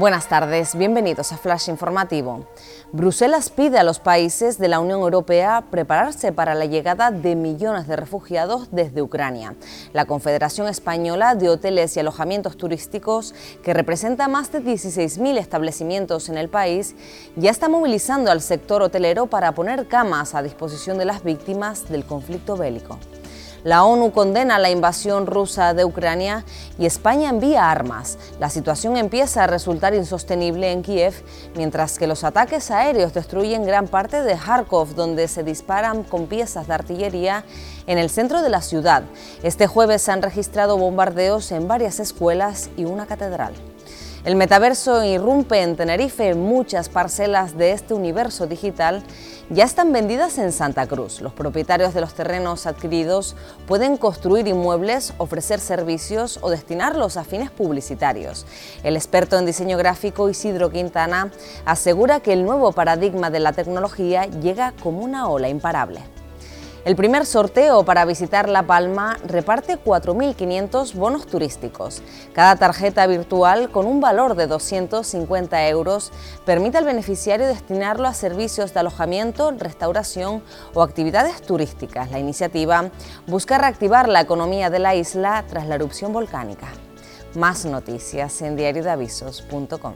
Buenas tardes, bienvenidos a Flash Informativo. Bruselas pide a los países de la Unión Europea prepararse para la llegada de millones de refugiados desde Ucrania. La Confederación Española de Hoteles y Alojamientos Turísticos, que representa más de 16.000 establecimientos en el país, ya está movilizando al sector hotelero para poner camas a disposición de las víctimas del conflicto bélico. La ONU condena la invasión rusa de Ucrania y España envía armas. La situación empieza a resultar insostenible en Kiev, mientras que los ataques aéreos destruyen gran parte de Kharkov, donde se disparan con piezas de artillería en el centro de la ciudad. Este jueves se han registrado bombardeos en varias escuelas y una catedral. El metaverso irrumpe en Tenerife. Muchas parcelas de este universo digital ya están vendidas en Santa Cruz. Los propietarios de los terrenos adquiridos pueden construir inmuebles, ofrecer servicios o destinarlos a fines publicitarios. El experto en diseño gráfico Isidro Quintana asegura que el nuevo paradigma de la tecnología llega como una ola imparable. El primer sorteo para visitar La Palma reparte 4.500 bonos turísticos. Cada tarjeta virtual con un valor de 250 euros permite al beneficiario destinarlo a servicios de alojamiento, restauración o actividades turísticas. La iniciativa busca reactivar la economía de la isla tras la erupción volcánica. Más noticias en diariodeavisos.com.